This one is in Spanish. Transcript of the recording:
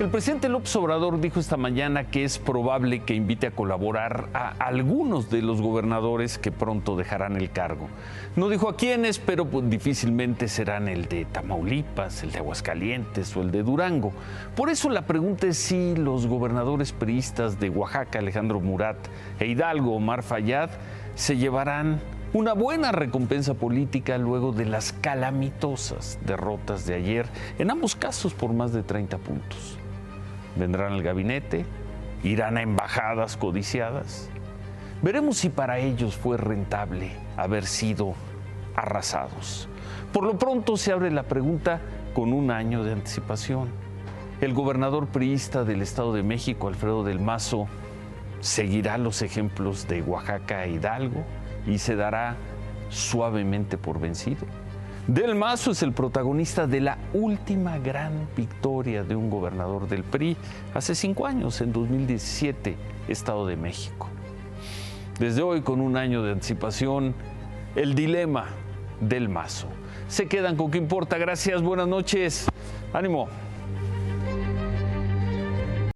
El presidente López Obrador dijo esta mañana que es probable que invite a colaborar a algunos de los gobernadores que pronto dejarán el cargo. No dijo a quiénes, pero pues, difícilmente serán el de Tamaulipas, el de Aguascalientes o el de Durango. Por eso la pregunta es si los gobernadores priistas de Oaxaca, Alejandro Murat, e Hidalgo, Omar Fayad, se llevarán una buena recompensa política luego de las calamitosas derrotas de ayer, en ambos casos por más de 30 puntos vendrán al gabinete, irán a embajadas codiciadas. Veremos si para ellos fue rentable haber sido arrasados. Por lo pronto se abre la pregunta con un año de anticipación. El gobernador priista del Estado de México, Alfredo del Mazo, seguirá los ejemplos de Oaxaca e Hidalgo y se dará suavemente por vencido. Del Mazo es el protagonista de la última gran victoria de un gobernador del PRI hace cinco años, en 2017, Estado de México. Desde hoy, con un año de anticipación, el dilema del Mazo. Se quedan con qué importa. Gracias, buenas noches. Ánimo.